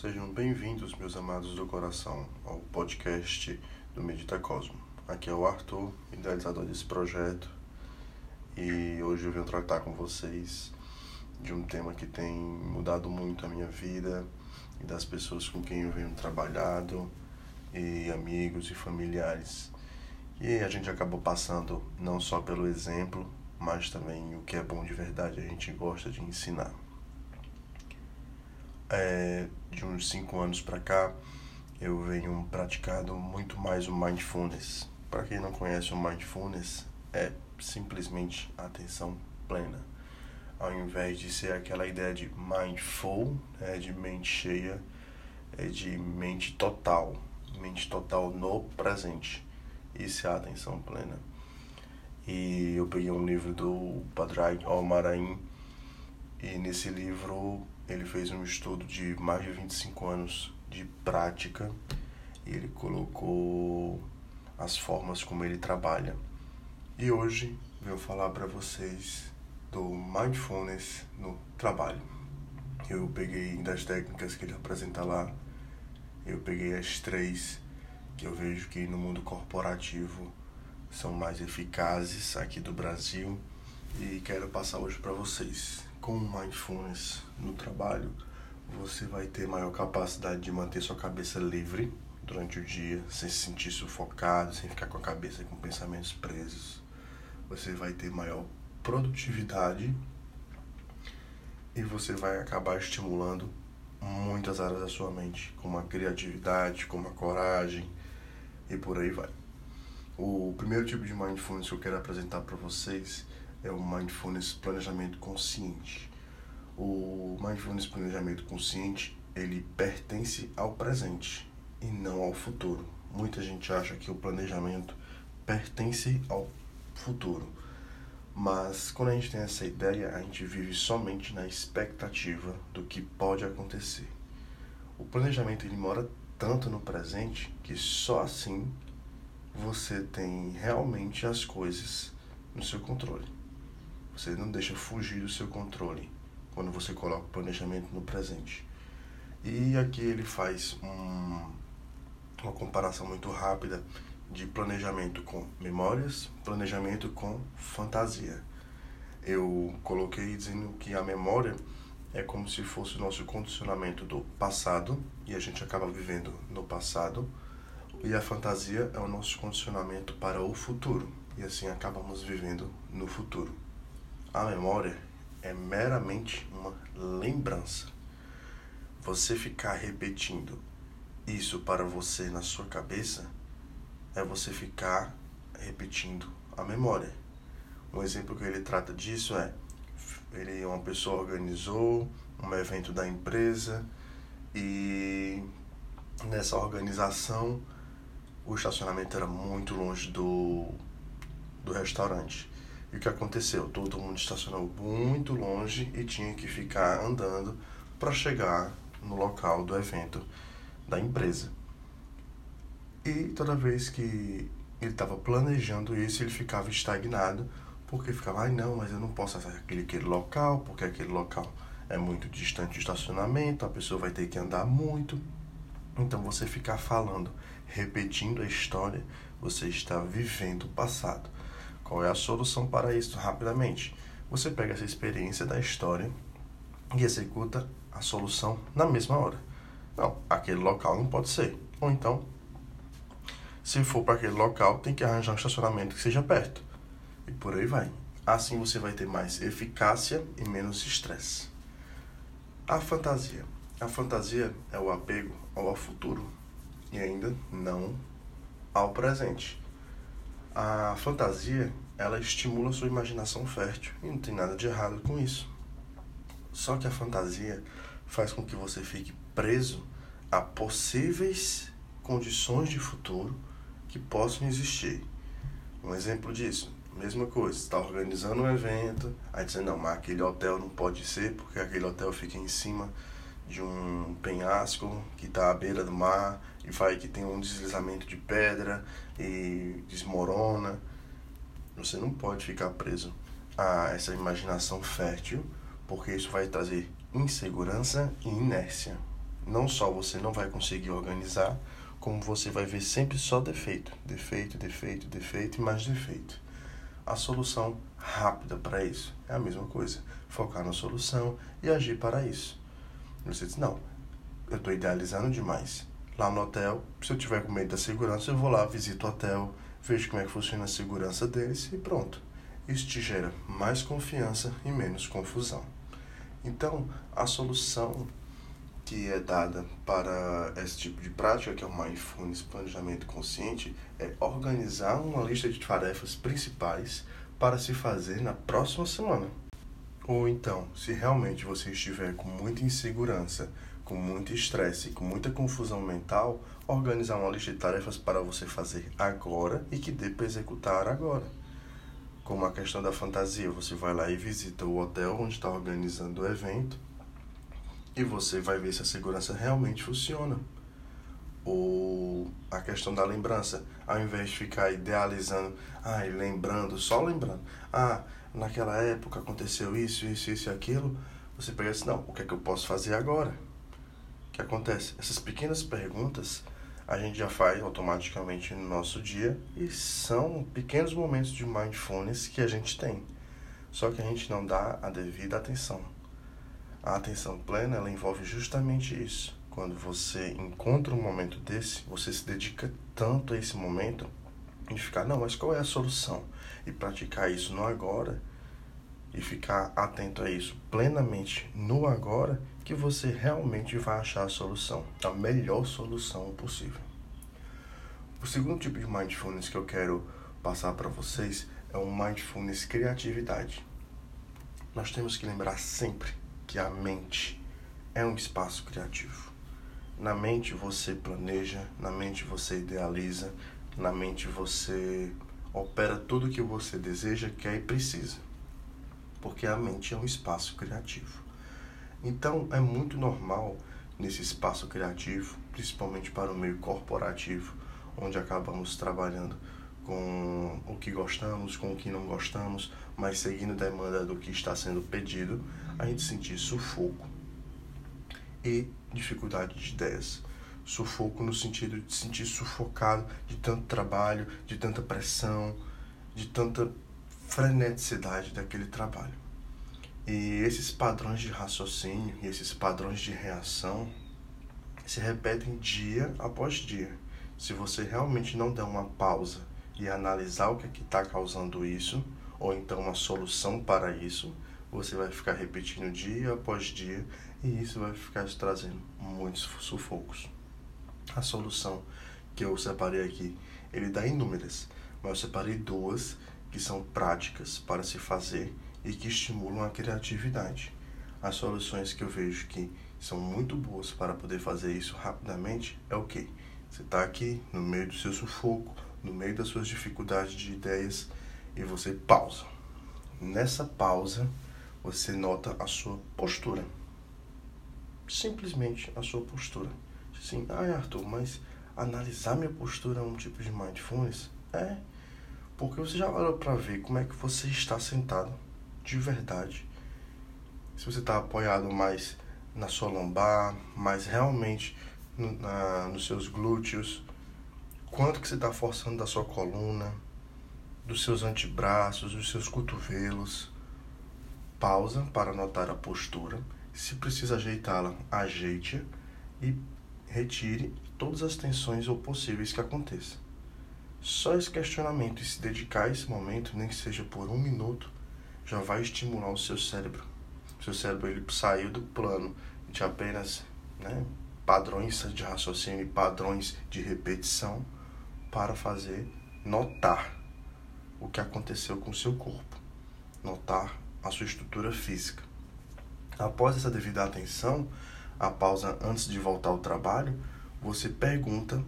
Sejam bem-vindos, meus amados do coração, ao podcast do Medita Cosmo. Aqui é o Arthur, idealizador desse projeto, e hoje eu venho tratar com vocês de um tema que tem mudado muito a minha vida e das pessoas com quem eu venho trabalhado, e amigos e familiares. E a gente acabou passando não só pelo exemplo, mas também o que é bom de verdade a gente gosta de ensinar é, de uns cinco anos para cá, eu venho praticando muito mais o mindfulness. Para quem não conhece o mindfulness, é simplesmente atenção plena. Ao invés de ser aquela ideia de mindful, é de mente cheia, é de mente total, mente total no presente. Isso é a atenção plena. E eu peguei um livro do Padraig Almarain e nesse livro ele fez um estudo de mais de 25 anos de prática e ele colocou as formas como ele trabalha. E hoje eu falar para vocês do mindfulness no trabalho. Eu peguei das técnicas que ele apresenta lá, eu peguei as três que eu vejo que no mundo corporativo são mais eficazes aqui do Brasil e quero passar hoje para vocês com mindfulness no trabalho, você vai ter maior capacidade de manter sua cabeça livre durante o dia, sem se sentir sufocado, sem ficar com a cabeça com pensamentos presos. Você vai ter maior produtividade e você vai acabar estimulando muitas áreas da sua mente, como a criatividade, como a coragem e por aí vai. O primeiro tipo de mindfulness que eu quero apresentar para vocês é o Mindfulness Planejamento Consciente. O Mindfulness Planejamento Consciente, ele pertence ao presente e não ao futuro. Muita gente acha que o planejamento pertence ao futuro. Mas quando a gente tem essa ideia, a gente vive somente na expectativa do que pode acontecer. O planejamento ele mora tanto no presente que só assim você tem realmente as coisas no seu controle. Você não deixa fugir do seu controle quando você coloca o planejamento no presente. E aqui ele faz um, uma comparação muito rápida de planejamento com memórias, planejamento com fantasia. Eu coloquei dizendo que a memória é como se fosse o nosso condicionamento do passado e a gente acaba vivendo no passado, e a fantasia é o nosso condicionamento para o futuro e assim acabamos vivendo no futuro. A memória é meramente uma lembrança. Você ficar repetindo isso para você na sua cabeça é você ficar repetindo a memória. Um exemplo que ele trata disso é ele uma pessoa organizou um evento da empresa e nessa organização o estacionamento era muito longe do, do restaurante. E o que aconteceu? Todo mundo estacionou muito longe e tinha que ficar andando para chegar no local do evento da empresa. E toda vez que ele estava planejando isso, ele ficava estagnado, porque ficava, ai não, mas eu não posso acessar aquele, aquele local, porque aquele local é muito distante do estacionamento, a pessoa vai ter que andar muito. Então você ficar falando, repetindo a história, você está vivendo o passado. Qual é a solução para isso? Rapidamente, você pega essa experiência da história e executa a solução na mesma hora. Não, aquele local não pode ser. Ou então, se for para aquele local, tem que arranjar um estacionamento que seja perto. E por aí vai. Assim você vai ter mais eficácia e menos estresse. A fantasia. A fantasia é o apego ao futuro e ainda não ao presente. A fantasia, ela estimula sua imaginação fértil e não tem nada de errado com isso. Só que a fantasia faz com que você fique preso a possíveis condições de futuro que possam existir. Um exemplo disso, mesma coisa, está organizando um evento, aí dizendo, não, mas aquele hotel não pode ser porque aquele hotel fica em cima de um penhasco que está à beira do mar e vai que tem um deslizamento de pedra e desmorona. Você não pode ficar preso a essa imaginação fértil, porque isso vai trazer insegurança e inércia. não só você não vai conseguir organizar, como você vai ver sempre só defeito, defeito, defeito, defeito e mais defeito. A solução rápida para isso é a mesma coisa, focar na solução e agir para isso. Você diz, não, eu estou idealizando demais. Lá no hotel, se eu tiver com medo da segurança, eu vou lá, visito o hotel, vejo como é que funciona a segurança deles e pronto. Isso te gera mais confiança e menos confusão. Então, a solução que é dada para esse tipo de prática, que é o Mindfulness Planejamento Consciente, é organizar uma lista de tarefas principais para se fazer na próxima semana. Ou então, se realmente você estiver com muita insegurança, com muito estresse, com muita confusão mental, organizar uma lista de tarefas para você fazer agora e que dê para executar agora. Como a questão da fantasia, você vai lá e visita o hotel onde está organizando o evento e você vai ver se a segurança realmente funciona. Ou a questão da lembrança, ao invés de ficar idealizando, ai, lembrando, só lembrando, ah, naquela época aconteceu isso, isso, isso e aquilo, você pega assim, não, o que é que eu posso fazer agora? O que acontece? Essas pequenas perguntas a gente já faz automaticamente no nosso dia e são pequenos momentos de mindfulness que a gente tem. Só que a gente não dá a devida atenção. A atenção plena ela envolve justamente isso. Quando você encontra um momento desse, você se dedica tanto a esse momento de ficar, não, mas qual é a solução? E praticar isso no agora e ficar atento a isso plenamente no agora, que você realmente vai achar a solução, a melhor solução possível. O segundo tipo de mindfulness que eu quero passar para vocês é o mindfulness criatividade. Nós temos que lembrar sempre que a mente é um espaço criativo. Na mente você planeja, na mente você idealiza, na mente você opera tudo que você deseja, quer e precisa. Porque a mente é um espaço criativo. Então é muito normal nesse espaço criativo, principalmente para o meio corporativo, onde acabamos trabalhando com o que gostamos, com o que não gostamos, mas seguindo a demanda do que está sendo pedido, a gente sentir sufoco e dificuldade de ideias. Sufoco no sentido de sentir sufocado de tanto trabalho, de tanta pressão, de tanta freneticidade daquele trabalho. E esses padrões de raciocínio e esses padrões de reação se repetem dia após dia. Se você realmente não der uma pausa e analisar o que é está causando isso, ou então uma solução para isso, você vai ficar repetindo dia após dia e isso vai ficar te trazendo muitos sufocos. A solução que eu separei aqui, ele dá inúmeras, mas eu separei duas que são práticas para se fazer e que estimulam a criatividade. As soluções que eu vejo que são muito boas para poder fazer isso rapidamente é o que? Você está aqui no meio do seu sufoco, no meio das suas dificuldades de ideias e você pausa. Nessa pausa, você nota a sua postura. Simplesmente a sua postura. Assim, ah, Arthur, mas analisar minha postura é um tipo de mindfulness? É, porque você já parou para ver como é que você está sentado de verdade. Se você está apoiado mais na sua lombar, mais realmente no, na, nos seus glúteos, quanto que você está forçando da sua coluna, dos seus antebraços, dos seus cotovelos, pausa para notar a postura. Se precisa ajeitá-la, ajeite e retire todas as tensões ou possíveis que aconteçam. Só esse questionamento e se dedicar a esse momento, nem que seja por um minuto, já vai estimular o seu cérebro. O seu cérebro ele saiu do plano de apenas né, padrões de raciocínio e padrões de repetição para fazer notar o que aconteceu com o seu corpo, notar a sua estrutura física. Após essa devida atenção, a pausa antes de voltar ao trabalho, você pergunta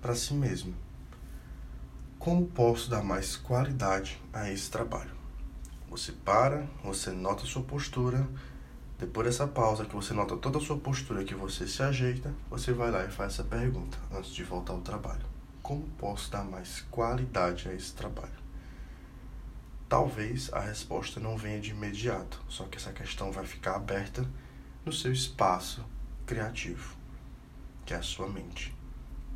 para si mesmo: como posso dar mais qualidade a esse trabalho? Você para, você nota sua postura. Depois dessa pausa, que você nota toda a sua postura, que você se ajeita, você vai lá e faz essa pergunta antes de voltar ao trabalho: como posso dar mais qualidade a esse trabalho? Talvez a resposta não venha de imediato, só que essa questão vai ficar aberta no seu espaço criativo. que é a sua mente.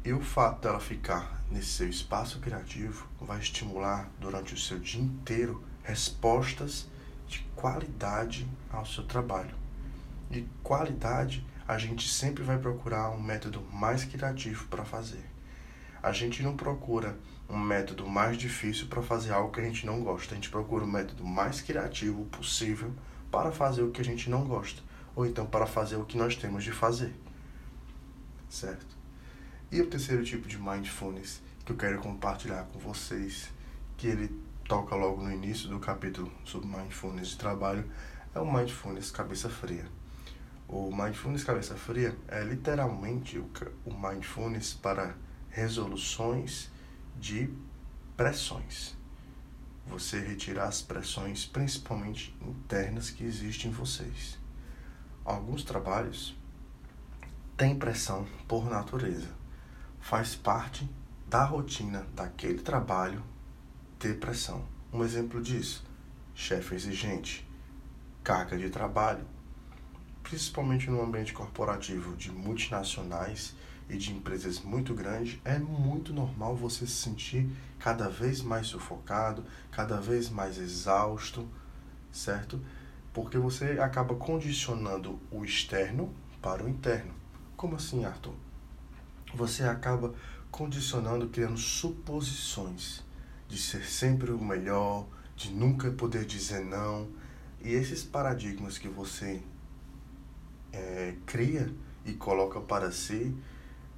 E o fato dela ficar nesse seu espaço criativo vai estimular durante o seu dia inteiro respostas de qualidade ao seu trabalho. E qualidade, a gente sempre vai procurar um método mais criativo para fazer. A gente não procura um método mais difícil para fazer algo que a gente não gosta. A gente procura o método mais criativo possível para fazer o que a gente não gosta, ou então para fazer o que nós temos de fazer. Certo? E o terceiro tipo de mindfulness que eu quero compartilhar com vocês, que ele toca logo no início do capítulo sobre mindfulness de trabalho, é o mindfulness cabeça fria. O mindfulness cabeça fria é literalmente o mindfulness para resoluções de pressões. Você retirar as pressões, principalmente internas, que existem em vocês. Alguns trabalhos têm pressão por natureza faz parte da rotina daquele trabalho ter pressão. Um exemplo disso, chefe exigente, carga de trabalho, principalmente no ambiente corporativo de multinacionais e de empresas muito grandes, é muito normal você se sentir cada vez mais sufocado, cada vez mais exausto, certo? Porque você acaba condicionando o externo para o interno. Como assim, Arthur? você acaba condicionando, criando suposições de ser sempre o melhor, de nunca poder dizer não. E esses paradigmas que você é, cria e coloca para si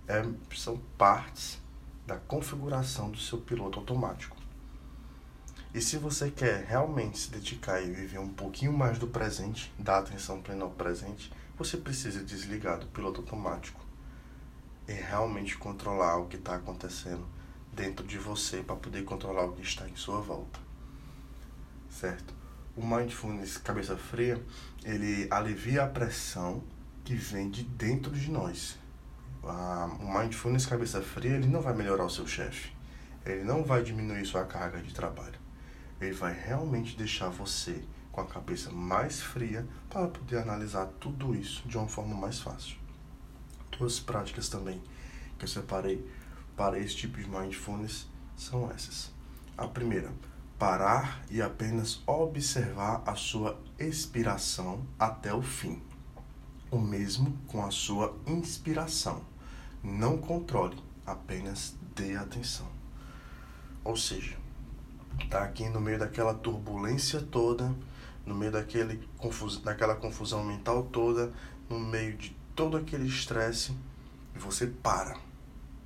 é, são partes da configuração do seu piloto automático. E se você quer realmente se dedicar e viver um pouquinho mais do presente, dar atenção plena ao presente, você precisa desligar do piloto automático é realmente controlar o que está acontecendo dentro de você para poder controlar o que está em sua volta. Certo? O mindfulness cabeça fria, ele alivia a pressão que vem de dentro de nós. O mindfulness cabeça fria, ele não vai melhorar o seu chefe. Ele não vai diminuir sua carga de trabalho. Ele vai realmente deixar você com a cabeça mais fria para poder analisar tudo isso de uma forma mais fácil duas práticas também que eu separei para esse tipo de mindfulness são essas. A primeira, parar e apenas observar a sua expiração até o fim. O mesmo com a sua inspiração. Não controle, apenas dê atenção. Ou seja, tá aqui no meio daquela turbulência toda, no meio daquele confus daquela confusão mental toda, no meio de todo aquele estresse e você para.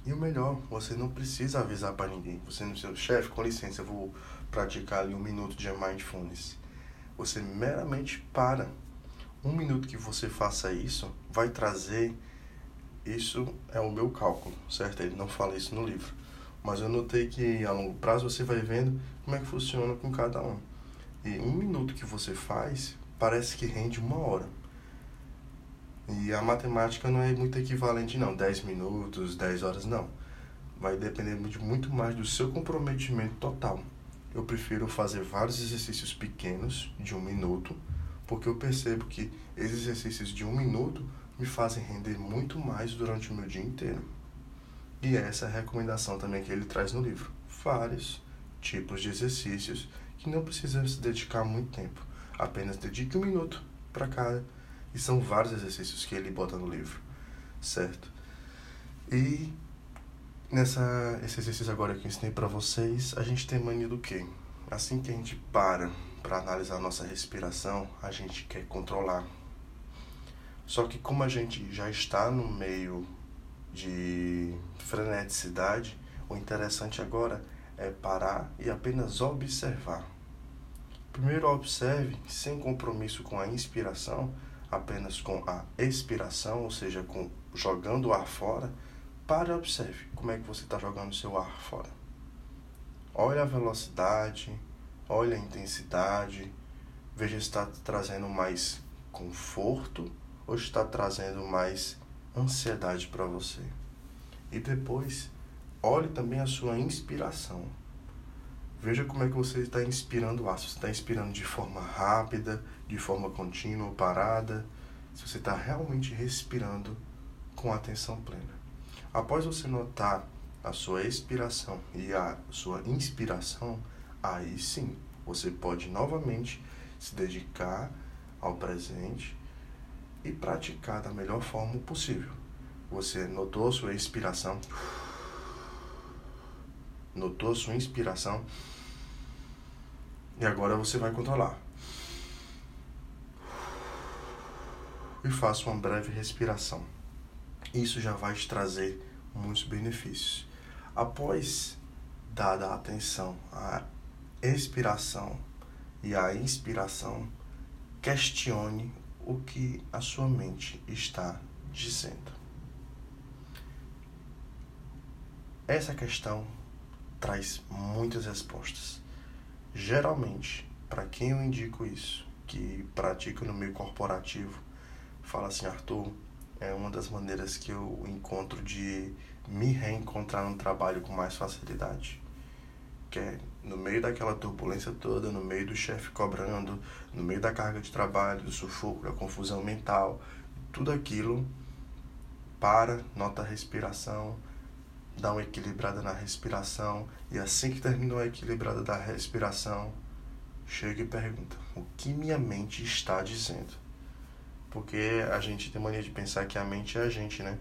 E o melhor, você não precisa avisar para ninguém. Você não seu chefe, com licença, eu vou praticar ali um minuto de mindfulness. Você meramente para. Um minuto que você faça isso vai trazer. Isso é o meu cálculo, certo? Ele não fala isso no livro. Mas eu notei que a longo prazo você vai vendo como é que funciona com cada um. E um minuto que você faz parece que rende uma hora. E a matemática não é muito equivalente, não. 10 minutos, 10 horas, não. Vai depender de muito mais do seu comprometimento total. Eu prefiro fazer vários exercícios pequenos, de um minuto, porque eu percebo que esses exercícios de um minuto me fazem render muito mais durante o meu dia inteiro. E essa é a recomendação também que ele traz no livro. Vários tipos de exercícios que não precisam se dedicar muito tempo. Apenas dedique um minuto para cada e são vários exercícios que ele bota no livro, certo? E nessa esse exercício agora que eu ensinei para vocês, a gente tem mania do quê? Assim que a gente para para analisar nossa respiração, a gente quer controlar. Só que como a gente já está no meio de freneticidade, o interessante agora é parar e apenas observar. Primeiro observe, sem compromisso com a inspiração, apenas com a expiração, ou seja, com jogando o ar fora, pare e observe como é que você está jogando seu ar fora. Olhe a velocidade, olhe a intensidade, veja se está trazendo mais conforto ou está trazendo mais ansiedade para você. E depois, olhe também a sua inspiração. Veja como é que você está inspirando o ar. Se você está inspirando de forma rápida, de forma contínua, parada. Se você está realmente respirando com atenção plena. Após você notar a sua expiração e a sua inspiração, aí sim você pode novamente se dedicar ao presente e praticar da melhor forma possível. Você notou sua expiração? Notou sua inspiração? E agora você vai controlar. E faça uma breve respiração. Isso já vai te trazer muitos benefícios. Após dada a atenção à expiração e à inspiração, questione o que a sua mente está dizendo. Essa questão traz muitas respostas. Geralmente, para quem eu indico isso, que pratica no meio corporativo, fala assim, Arthur, é uma das maneiras que eu encontro de me reencontrar no trabalho com mais facilidade. Que é no meio daquela turbulência toda, no meio do chefe cobrando, no meio da carga de trabalho, do sufoco, da confusão mental, tudo aquilo, para, nota a respiração, dá uma equilibrada na respiração e assim que terminou a equilibrada da respiração, chega e pergunta: o que minha mente está dizendo? Porque a gente tem mania de pensar que a mente é a gente, né?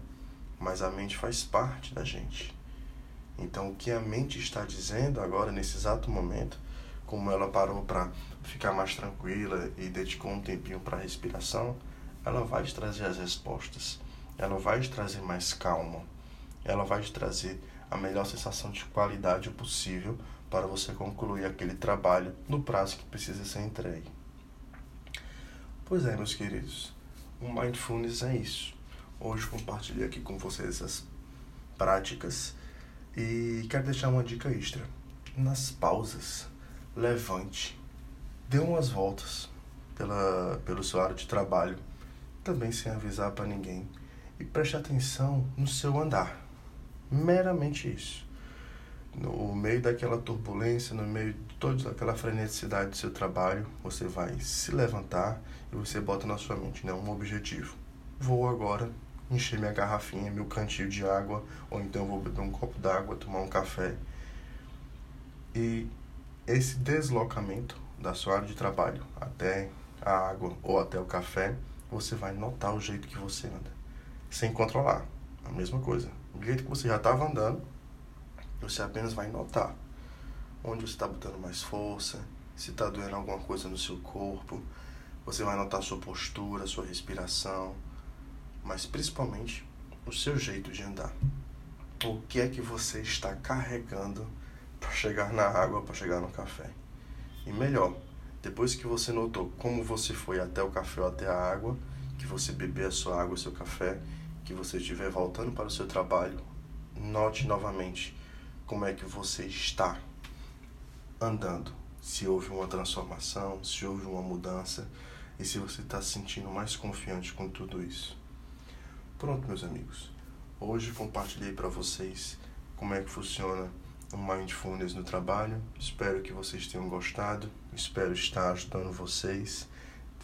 Mas a mente faz parte da gente. Então, o que a mente está dizendo agora, nesse exato momento, como ela parou para ficar mais tranquila e dedicou um tempinho para a respiração, ela vai te trazer as respostas. Ela vai te trazer mais calma. Ela vai te trazer a melhor sensação de qualidade possível para você concluir aquele trabalho no prazo que precisa ser entregue. Pois é, meus queridos. O Mindfulness é isso. Hoje compartilhei aqui com vocês essas práticas e quero deixar uma dica extra. Nas pausas, levante, dê umas voltas pela, pelo seu área de trabalho, também sem avisar para ninguém, e preste atenção no seu andar. Meramente isso. No meio daquela turbulência, no meio de toda aquela freneticidade do seu trabalho, você vai se levantar e você bota na sua mente né, um objetivo. Vou agora encher minha garrafinha, meu cantil de água, ou então vou beber um copo d'água, tomar um café. E esse deslocamento da sua área de trabalho até a água ou até o café, você vai notar o jeito que você anda, sem controlar. A mesma coisa. Do jeito que você já estava andando, você apenas vai notar onde você está botando mais força, se está doendo alguma coisa no seu corpo. Você vai notar sua postura, sua respiração, mas principalmente o seu jeito de andar. O que é que você está carregando para chegar na água, para chegar no café? E melhor, depois que você notou como você foi até o café ou até a água, que você bebeu a sua água, o seu café, que você estiver voltando para o seu trabalho, note novamente como é que você está andando. Se houve uma transformação, se houve uma mudança e se você está se sentindo mais confiante com tudo isso. Pronto, meus amigos. Hoje compartilhei para vocês como é que funciona o Mindfulness no trabalho. Espero que vocês tenham gostado. Espero estar ajudando vocês.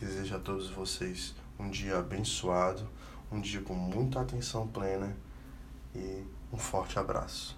Desejo a todos vocês um dia abençoado, um dia com muita atenção plena e um forte abraço.